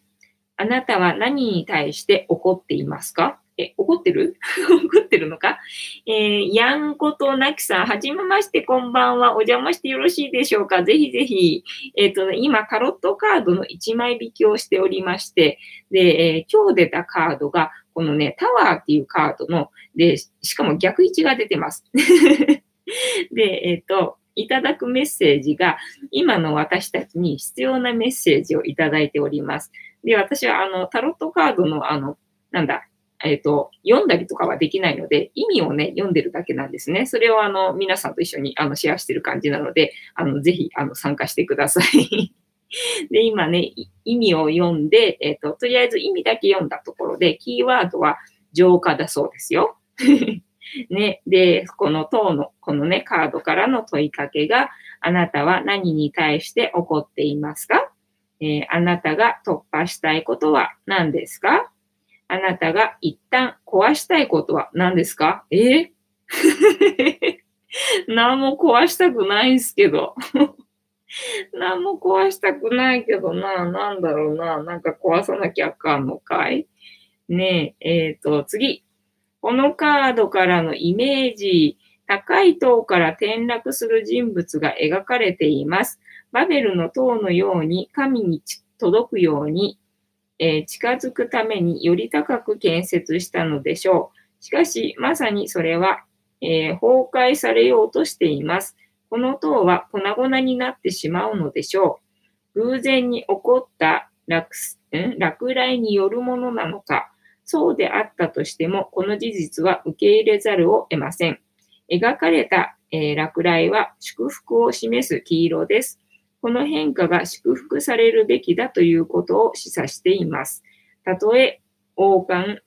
[SPEAKER 1] あなたは何に対して怒っていますか？え、怒ってる？怒ってるのか？えー、やんことなきさん、はじめまして、こんばんは。お邪魔してよろしいでしょうか？ぜひぜひ。えっ、ー、と、ね、今、タロットカードの1枚引きをしておりまして、で、えー、今日出たカードが、このね、タワーっていうカードの、で、しかも逆位置が出てます。で、えっ、と、いただくメッセージが、今の私たちに必要なメッセージをいただいております。で、私は、あの、タロットカードの、あの、なんだ、えっ、ー、と、読んだりとかはできないので、意味をね、読んでるだけなんですね。それをあの、皆さんと一緒にあの、シェアしてる感じなので、あの、ぜひ、あの、参加してください。で、今ね、意味を読んで、えっ、ー、と、とりあえず意味だけ読んだところで、キーワードは浄化だそうですよ。ね、で、この塔の、このね、カードからの問いかけが、あなたは何に対して怒っていますか、えー、あなたが突破したいことは何ですか？あなたが一旦壊したいことは何ですか？え、何も壊したくないんすけど。何も壊したくないけどな、なんだろうな、なんか壊さなきゃあかんのかい？ねえ、えっ、ー、と、次。このカードからのイメージ、高い塔から転落する人物が描かれています。バベルの塔のように神に届くようにえー、近づくためにより高く建設したのでしょう。しかし、まさにそれは、えー、崩壊されようとしています。この塔は粉々になってしまうのでしょう。偶然に起こった落落雷によるものなのか、そうであったとしても、この事実は受け入れざるを得ません。描かれた、えー、落雷は祝福を示す黄色です。この変化が祝福されるべきだということを示唆しています。たとえ王冠、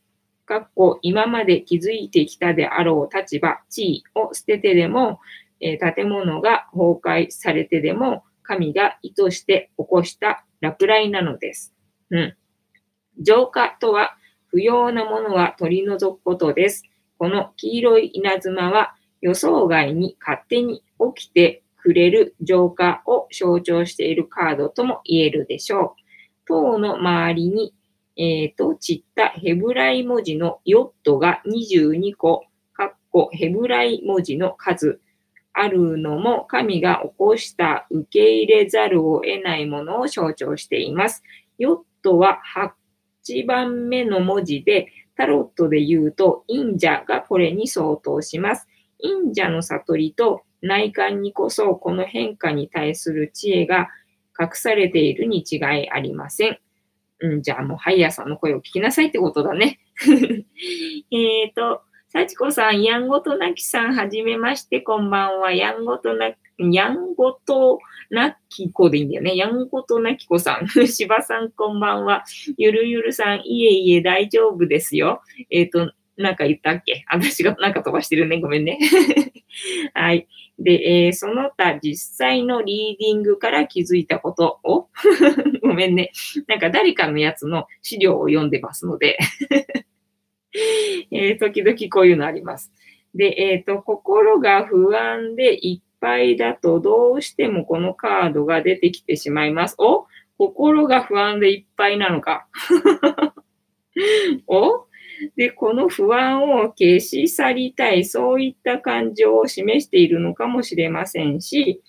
[SPEAKER 1] かっこ今まで築いてきたであろう立場、地位を捨ててでも、え、建物が崩壊されてでも、神が意図して起こした落雷なのです。うん。浄化とは、不要なものは取り除くことです。この黄色い稲妻は予想外に勝手に起きてくれる浄化を象徴しているカードとも言えるでしょう。塔の周りに、えっ、ー、と、散ったヘブライ文字のヨットが22個、かっこヘブライ文字の数あるのも神が起こした受け入れざるを得ないものを象徴しています。ヨットは8番目の文字で、タロットで言うと、忍者がこれに相当します。忍者の悟りと内観にこそこの変化に対する知恵が隠されているに違いありません。うん、じゃあもうハイヤーさんの声を聞きなさいってことだね。えっと、幸子さん、やんごとなきさん、はじめまして、こんばんは。やんごとな、やんごとなき子でいいんだよね。やんごとなき子さん。しばさん、こんばんは。ゆるゆるさん、いえいえ、大丈夫ですよ。えっ、ー、と、なんか言ったっけ？私がなんか飛ばしてるね。ごめんね。はい。で、えー、その他実際のリーディングから気づいたことを？ごめんね。なんか誰かのやつの資料を読んでますので えー、時々こういうのあります。で、えっ、ー、と、心が不安でいっぱいだとどうしてもこのカードが出てきてしまいます。お？心が不安でいっぱいなのか。お？で、この不安を消し去りたい、そういった感情を示しているのかもしれませんし、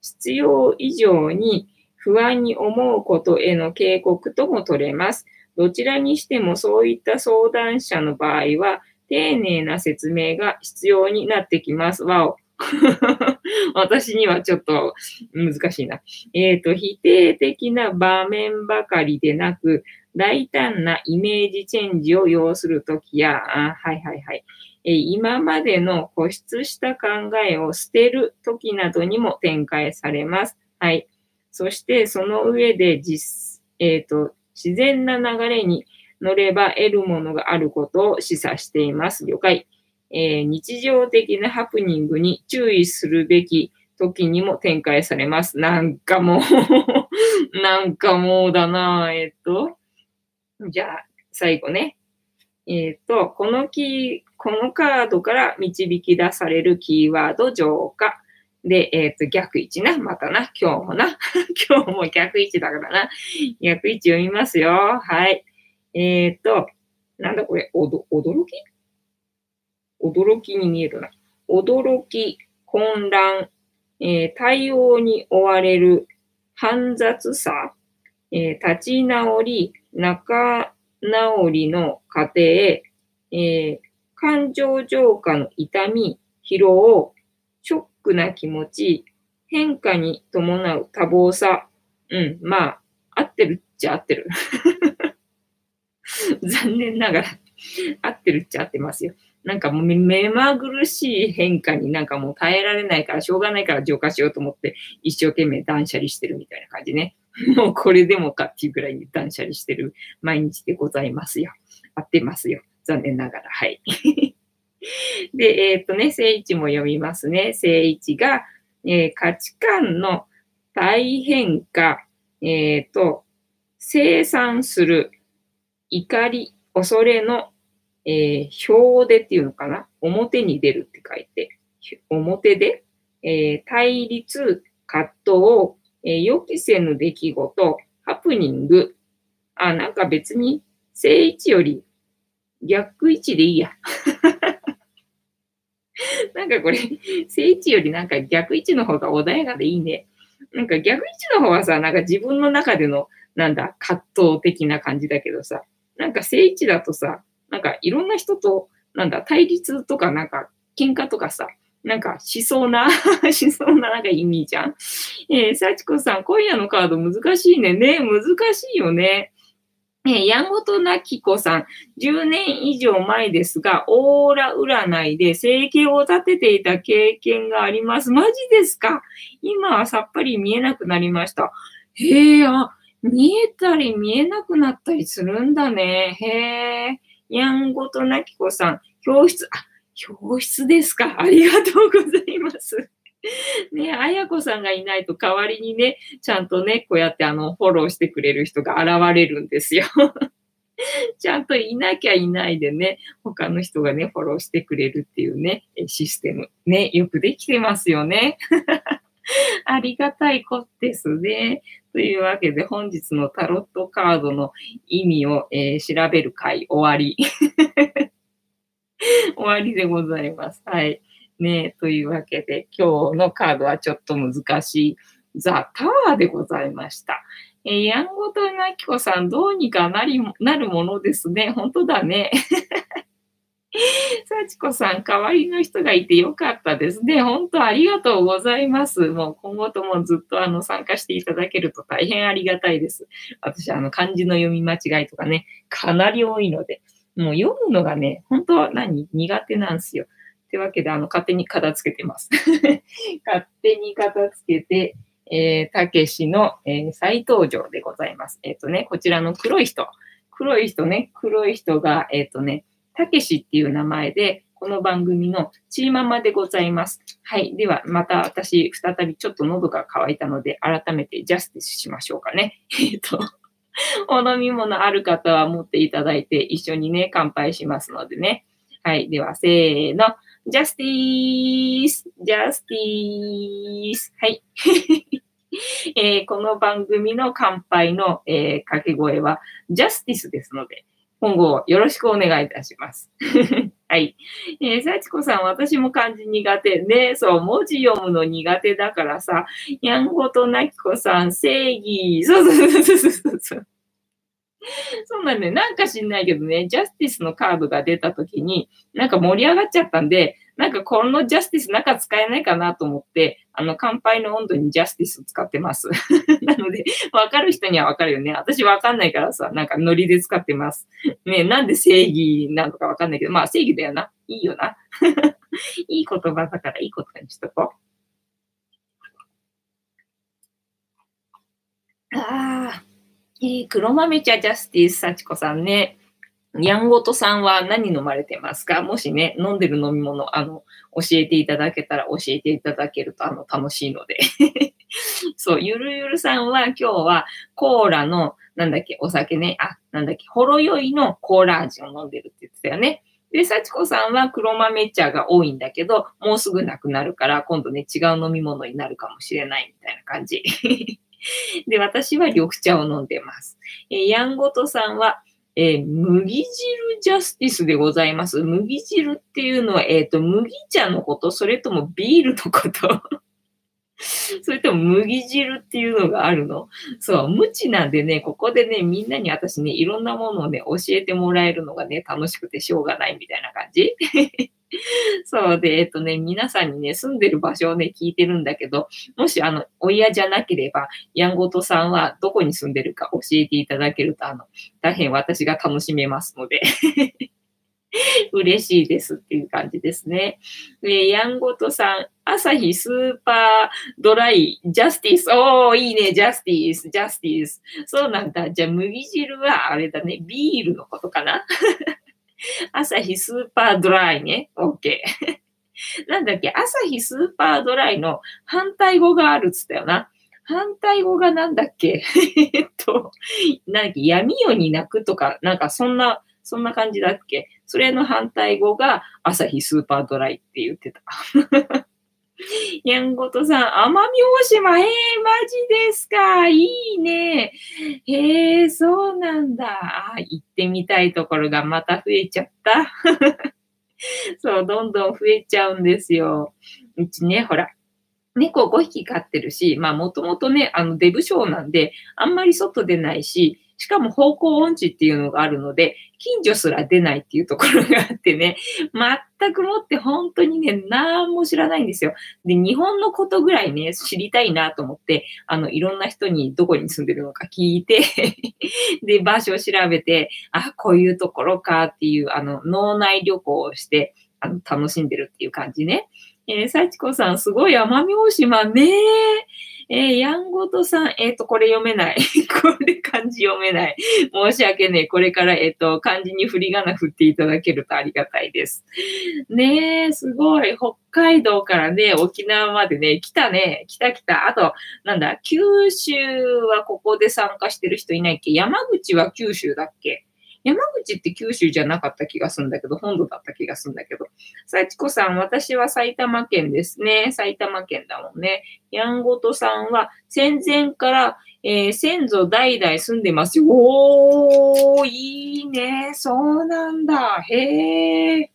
[SPEAKER 1] 必要以上に不安に思うことへの警告とも取れます。どちらにしてもそういった相談者の場合は、丁寧な説明が必要になってきます。わお。私にはちょっと難しいな。えっ、ー、と、否定的な場面ばかりでなく、大胆なイメージチェンジを要するときや、あはいはいはい、え今までの固執した考えを捨てるときなどにも展開されます。はい。そしてその上で実、えっ、ー、と、自然な流れに乗れば得るものがあることを示唆しています。了解。えー、日常的なハプニングに注意するべき時にも展開されます。なんかもう なんかもうだなえっ、と、じゃあ、最後ね。えっ、と、このキー、このカードから導き出されるキーワード浄化。で、えっ、と、逆位置な。またな。今日もな。今日も逆位置だからな。逆位置読みますよ。はい。えっ、と、なんだこれ、おど、驚き？驚きに見えるな。驚き、混乱、えー、対応に追われる、煩雑さ、えー、立ち直り、仲直りの過程、えー、感情浄化の痛み、疲労、ショックな気持ち、変化に伴う多忙さ。うん、まあ、合ってるっちゃ合ってる。残念ながら合ってるっちゃ合ってますよ。なんかもう目まぐるしい変化になんかもう耐えられないからしょうがないから浄化しようと思って一生懸命断捨離してるみたいな感じね。もうこれでもかっていうぐらいに断捨離してる毎日でございますよ。合ってますよ。残念ながら。はい。で、えっ、とね、聖一も読みますね。聖一が、えー、価値観の大変化、えっ、ー、と、生産する怒り、恐れの、えー、表でっていうのかな？表に出るって書いて、表で、えー、対立、葛藤、えー、予期せぬ出来事、ハプニング。あ、なんか別に正位置より逆位置でいいや。なんかこれ、正位置よりなんか逆位置の方が穏やかでいいね。なんか逆位置の方はさ、なんか自分の中での、なんだ、葛藤的な感じだけどさ、なんか正位置だとさ、なんかいろんな人と、なんだ、対立とかなんか喧嘩とかさ、なんかしそうな しそうななんか意味じゃん？えー、幸子さん、今夜のカード難しいね。ね、難しいよね。えー、やんごとなき子さん、10年以上前ですが、オーラ占いで生計を立てていた経験があります。マジですか？今はさっぱり見えなくなりました。へえ、あ、見えたり見えなくなったりするんだね。へえ。やんごとなき子さん、教室、あ、教室ですか。ありがとうございます。ね、あやこさんがいないと代わりにね、ちゃんとね、こうやってあの、フォローしてくれる人が現れるんですよ。ちゃんといなきゃいないでね、他の人がね、フォローしてくれるっていうね、システム。ね、よくできてますよね。ありがたいことですね。というわけで、本日のタロットカードの意味を、えー、調べる回終わり。終わりでございます。はい。ねというわけで、今日のカードはちょっと難しいザ・タワーでございました。えー、やんごとなきこさん、どうにかなり、なるものですね。本当だね。幸子さん、代わりの人がいてよかったですね。本当ありがとうございます。もう今後ともずっとあの参加していただけると大変ありがたいです。私、あの漢字の読み間違いとかね、かなり多いので、もう読むのがね、本当は何苦手なんですよ。というわけで、あの、勝手に片付けてます。勝手に片付けて、えー、たけしの、えー、再登場でございます。えっ、ー、とね、こちらの黒い人。黒い人ね、黒い人が、えっ、とね、たけしっていう名前で、この番組のチーママでございます。はい。では、また私、再びちょっと喉が渇いたので、改めてジャスティスしましょうかね。えっ、と、お飲み物ある方は持っていただいて一緒にね、乾杯しますのでね。はい。では、せーの。ジャスティースジャスティースはい。えー、この番組の乾杯の、えー、掛け声はジャスティスですので、今後よろしくお願いいたします。はい。えー、幸子さん、私も漢字苦手。ね、そう、文字読むの苦手だからさ、やんごとなきこさん、正義。そうそうそうそうそうそう。なんだよ。なんか知んないけどね、ジャスティスのカードが出た時に、なんか盛り上がっちゃったんで、なんかこのジャスティスなんか使えないかなと思って、あの、乾杯の温度にジャスティスを使ってます。なので、わかる人にはわかるよね。私わかんないからさ、なんかノリで使ってます。ね、なんで正義なのかわかんないけど、まあ正義だよな。いいよな。いい言葉だからいい言葉にしとこう。ああ。えー、黒豆茶ジャスティス幸子さんね。にゃんごとさんは何飲まれてますか？もしね、飲んでる飲み物、あの、教えていただけたら教えていただけると、あの、楽しいので。そう、ゆるゆるさんは今日はコーラの、なんだっけ、お酒ね、あ、なんだっけ、ほろ酔いのコーラ味を飲んでるって言ってたよね。で、幸子さんは黒豆茶が多いんだけど、もうすぐなくなるから、今度ね、違う飲み物になるかもしれないみたいな感じ。で、私は緑茶を飲んでます。えー、ヤンゴトさんは、えー、麦汁ジャスティスでございます。麦汁っていうのは、えっ、ー、と、麦茶のこと、それともビールのこと？それとも麦汁っていうのがあるの？そう、無知なんでね、ここでね、みんなに私ね、いろんなものをね、教えてもらえるのがね、楽しくてしょうがないみたいな感じ。そうで、えっとね、皆さんにね、住んでる場所をね、聞いてるんだけど、もし、あの、お嫌じゃなければ、やんごとさんはどこに住んでるか教えていただけると、あの、大変私が楽しめますので 嬉しいですっていう感じですね。えヤンゴトさん、アサヒスーパードライ、 justice。おー、いいね、 justice、justice。そうなんだ。じゃあ、麦汁はあれだね、ビールのことかな？アサヒスーパードライね。OK。なんだっけ、アサヒスーパードライの反対語があるっつったよな。反対語がなんだっけ？えっと、なんだっけ、闇夜に泣くとか、なんかそんな、そんな感じだっけ？それの反対語がアサヒスーパードライって言ってた。やんごとさん、奄美大島、えー、マジですか？いいね。へえー、そうなんだ。あ、行ってみたいところがまた増えちゃった。そう、どんどん増えちゃうんですよ。うちね、ほら、猫5匹飼ってるし、まあもともとね、あのデブ症なんで、あんまり外出ないし、しかも方向音痴っていうのがあるので、近所すら出ないっていうところがあってね、全くもって本当にね、何も知らないんですよ。で、日本のことぐらいね、知りたいなと思って、あの、いろんな人にどこに住んでるのか聞いて で、場所を調べて、あ、こういうところかっていう、あの、脳内旅行をして、あの、楽しんでるっていう感じね。えー、幸子さん、すごい奄美大島ねえー、やんごとさん、えっ、ー、と、これ読めない。これ漢字読めない。申し訳ねえ。これから、えっ、ー、と、漢字に振り仮名振っていただけるとありがたいです。ねえ、すごい。北海道からね、沖縄までね、来たね。来た来た。あと、なんだ、九州はここで参加してる人いないっけ？山口は九州だっけ？山口って九州じゃなかった気がするんだけど、本土だった気がするんだけど。幸子さん、私は埼玉県ですね。埼玉県だもんね。やんごとさんは戦前から、えー、先祖代々住んでますよ。おー、いいね。そうなんだ。へー。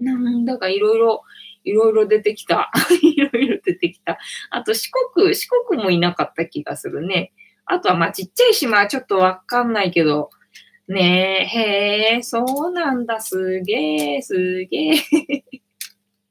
[SPEAKER 1] なんだかいろいろ、いろいろ出てきた。いろいろ出てきた。あと四国、四国もいなかった気がするね。あとはまあちっちゃい島はちょっとわかんないけど、ねえ、へえ、そうなんだ、すげえ、すげえ。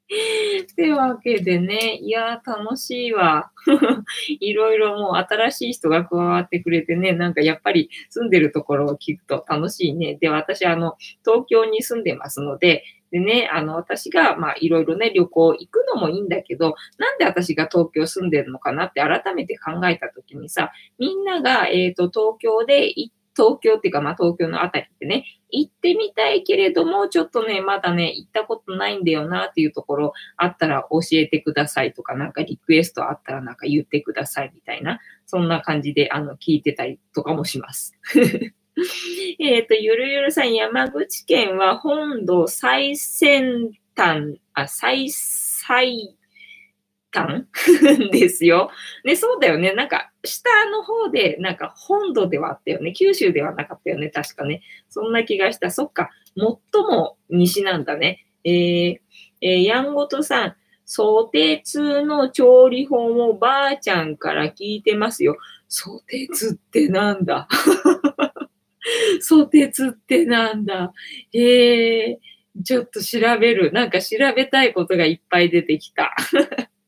[SPEAKER 1] ってわけでね、いや、楽しいわ。いろいろもう新しい人が加わってくれてね、なんかやっぱり住んでるところを聞くと楽しいね。で、私、あの、東京に住んでますので、でね、あの、私が、まあ、いろいろね、旅行行くのもいいんだけど、なんで私が東京住んでるのかなって改めて考えたときにさ、みんなが、えっ、ー、と、東京で行っ東京っていうか、まあ東京のあたりってね、行ってみたいけれども、ちょっとね、まだね、行ったことないんだよなっていうところあったら教えてくださいとか、なんかリクエストあったらなんか言ってくださいみたいな、そんな感じで、あの、聞いてたりとかもします。えっと、ゆるゆるさん、山口県は本土最先端、あ、最、最、間 ですよ。ね、そうだよね。なんか、下の方で、なんか本土ではあったよね。九州ではなかったよね。確かね。そんな気がした。そっか。最も西なんだね。えー、えー、やんごとさん、想定通の調理法もばあちゃんから聞いてますよ。想定通ってなんだ？想定通ってなんだ？えー、ちょっと調べる。なんか調べたいことがいっぱい出てきた。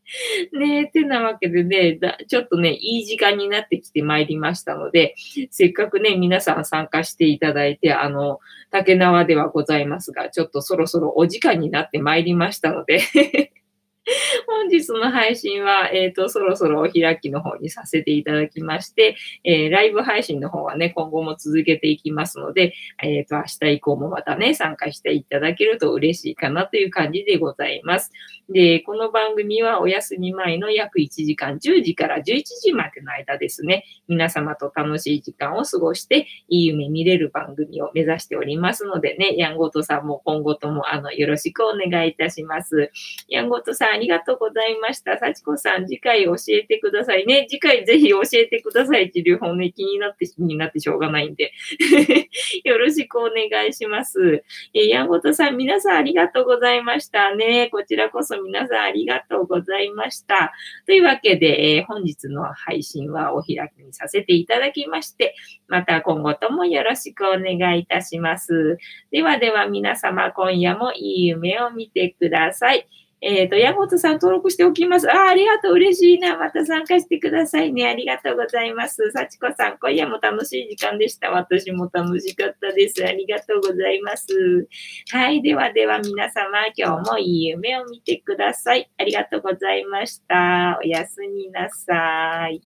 [SPEAKER 1] ねえ、てなわけでね、ちょっとね、いい時間になってきてまいりましたので、せっかくね、皆さん参加していただいて、あの、竹縄ではございますが、ちょっとそろそろお時間になってまいりましたので 本日の配信は、えっ、ー、と、そろそろお開きの方にさせていただきまして、えー、ライブ配信の方はね、今後も続けていきますので、えっ、ー、と、明日以降もまたね、参加していただけると嬉しいかなという感じでございます。で、この番組はお休み前の約1時間、10時から11時までの間ですね、皆様と楽しい時間を過ごして、いい夢見れる番組を目指しておりますのでね、ヤンゴトさんも今後ともあの、よろしくお願いいたします。ヤンゴトさん、ありがとうございました。幸子さん、次回教えてくださいね。次回ぜひ教えてくださいっていう本ね、気になって、気になってしょうがないんで。よろしくお願いします。えー、ヤンゴトさん、皆さんありがとうございましたね。こちらこそ皆さんありがとうございました。というわけで、えー、本日の配信はお開きにさせていただきまして、また今後ともよろしくお願いいたします。ではでは皆様、今夜もいい夢を見てください。えっ、ー、と、山本さん登録しておきます。ああ、ありがとう。嬉しいな。また参加してくださいね。ありがとうございます。幸子さん、今夜も楽しい時間でした。私も楽しかったです。ありがとうございます。はい。ではでは皆様、今日もいい夢を見てください。ありがとうございました。おやすみなさい。